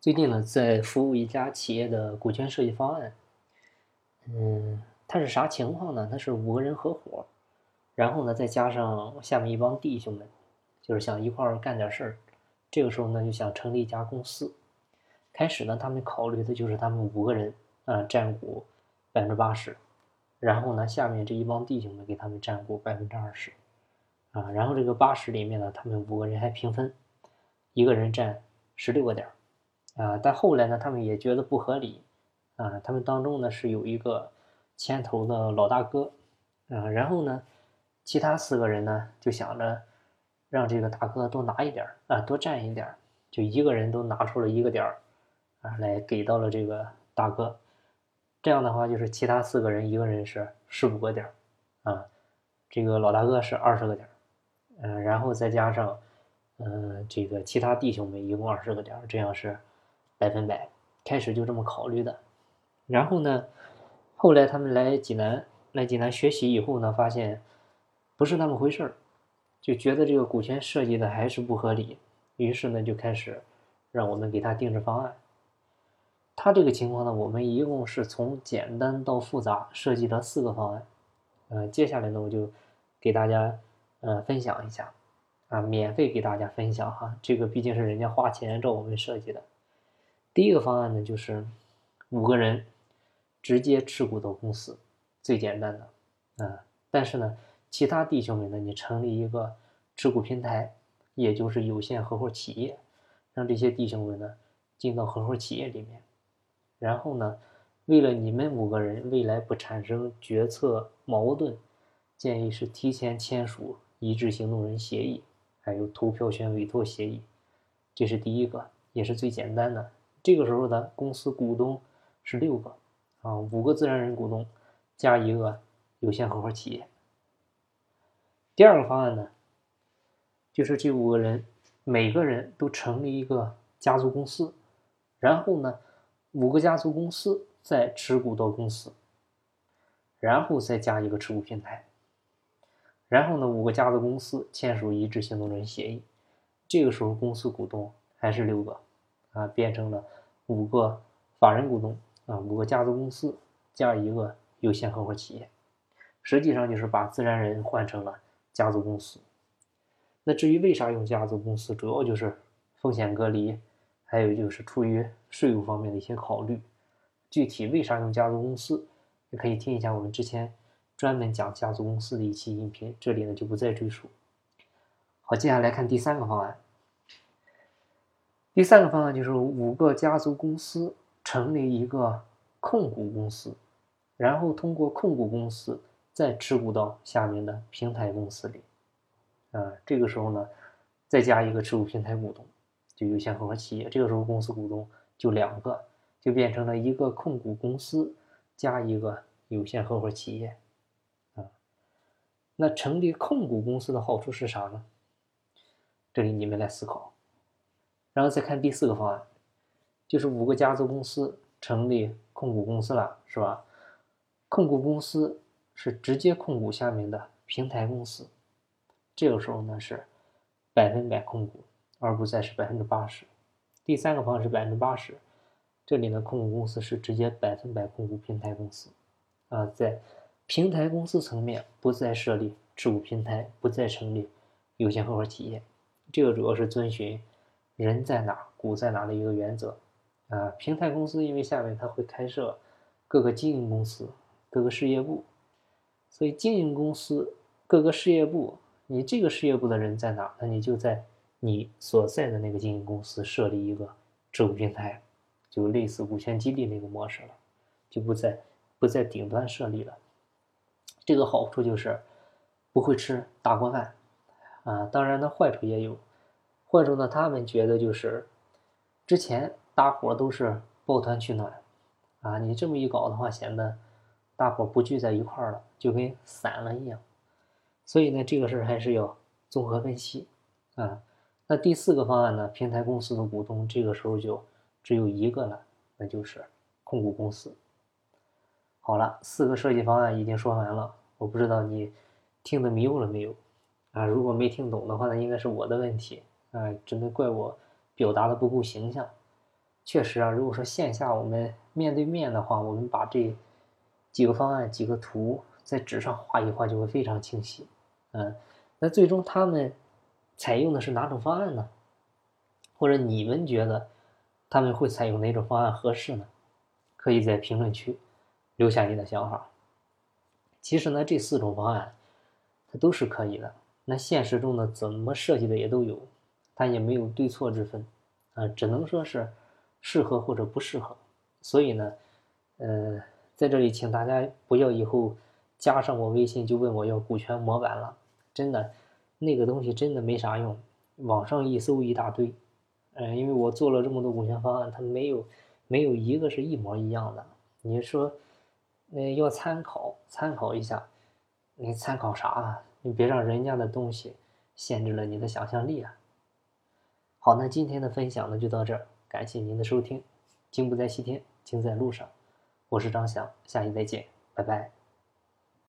最近呢，在服务一家企业的股权设计方案。嗯，它是啥情况呢？它是五个人合伙，然后呢，再加上下面一帮弟兄们，就是想一块儿干点事儿。这个时候呢，就想成立一家公司。开始呢，他们考虑的就是他们五个人啊占股百分之八十，然后呢，下面这一帮弟兄们给他们占股百分之二十，啊，然后这个八十里面呢，他们五个人还平分，一个人占十六个点。啊，但后来呢，他们也觉得不合理，啊，他们当中呢是有一个牵头的老大哥，啊，然后呢，其他四个人呢就想着让这个大哥多拿一点啊，多占一点就一个人都拿出了一个点儿，啊，来给到了这个大哥，这样的话就是其他四个人一个人是十五个点，啊，这个老大哥是二十个点儿，嗯，然后再加上，嗯，这个其他弟兄们一共二十个点，这样是。百分百，开始就这么考虑的，然后呢，后来他们来济南来济南学习以后呢，发现不是那么回事儿，就觉得这个股权设计的还是不合理，于是呢就开始让我们给他定制方案。他这个情况呢，我们一共是从简单到复杂设计了四个方案，呃，接下来呢我就给大家呃分享一下，啊，免费给大家分享哈，这个毕竟是人家花钱找我们设计的。第一个方案呢，就是五个人直接持股到公司，最简单的啊。但是呢，其他弟兄们呢，你成立一个持股平台，也就是有限合伙企业，让这些弟兄们呢进到合伙企业里面。然后呢，为了你们五个人未来不产生决策矛盾，建议是提前签署一致行动人协议，还有投票权委托协议。这是第一个，也是最简单的。这个时候呢公司股东是六个，啊，五个自然人股东加一个有限合伙企业。第二个方案呢，就是这五个人每个人都成立一个家族公司，然后呢，五个家族公司再持股到公司，然后再加一个持股平台，然后呢，五个家族公司签署一致行动人协议，这个时候公司股东还是六个。啊，变成了五个法人股东啊，五个家族公司加一个有限合伙企业，实际上就是把自然人换成了家族公司。那至于为啥用家族公司，主要就是风险隔离，还有就是出于税务方面的一些考虑。具体为啥用家族公司，你可以听一下我们之前专门讲家族公司的一期音频，这里呢就不再赘述。好，接下来看第三个方案。第三个方案就是五个家族公司成立一个控股公司，然后通过控股公司再持股到下面的平台公司里，啊，这个时候呢，再加一个持股平台股东，就有限合伙企业。这个时候公司股东就两个，就变成了一个控股公司加一个有限合伙企业，啊，那成立控股公司的好处是啥呢？这里你们来思考。然后再看第四个方案，就是五个家族公司成立控股公司了，是吧？控股公司是直接控股下面的平台公司，这个时候呢是百分百控股，而不再是百分之八十。第三个方案是百分之八十，这里呢控股公司是直接百分百控股平台公司，啊，在平台公司层面不再设立持股平台，不再成立有限合伙企业，这个主要是遵循。人在哪，股在哪的一个原则，啊，平台公司因为下面它会开设各个经营公司、各个事业部，所以经营公司各个事业部，你这个事业部的人在哪，那你就在你所在的那个经营公司设立一个持股平台，就类似股权激励那个模式了，就不在不在顶端设立了。这个好处就是不会吃大锅饭，啊，当然呢坏处也有。或者呢，他们觉得就是，之前大伙都是抱团取暖，啊，你这么一搞的话，显得大伙不聚在一块儿了，就跟散了一样。所以呢，这个事儿还是要综合分析，啊，那第四个方案呢，平台公司的股东这个时候就只有一个了，那就是控股公司。好了，四个设计方案已经说完了，我不知道你听得迷糊了没有，啊，如果没听懂的话，那应该是我的问题。哎，只能怪我表达的不够形象。确实啊，如果说线下我们面对面的话，我们把这几个方案、几个图在纸上画一画，就会非常清晰。嗯，那最终他们采用的是哪种方案呢？或者你们觉得他们会采用哪种方案合适呢？可以在评论区留下你的想法。其实呢，这四种方案它都是可以的。那现实中呢，怎么设计的也都有，它也没有对错之分，啊，只能说是适合或者不适合。所以呢，呃，在这里请大家不要以后加上我微信就问我要股权模板了，真的，那个东西真的没啥用，网上一搜一大堆。嗯，因为我做了这么多股权方案，它没有没有一个是一模一样的。你说，那要参考参考一下，你参考啥啊？你别让人家的东西限制了你的想象力啊！好，那今天的分享呢就到这儿，感谢您的收听。经不在西天，经在路上。我是张翔，下期再见，拜拜。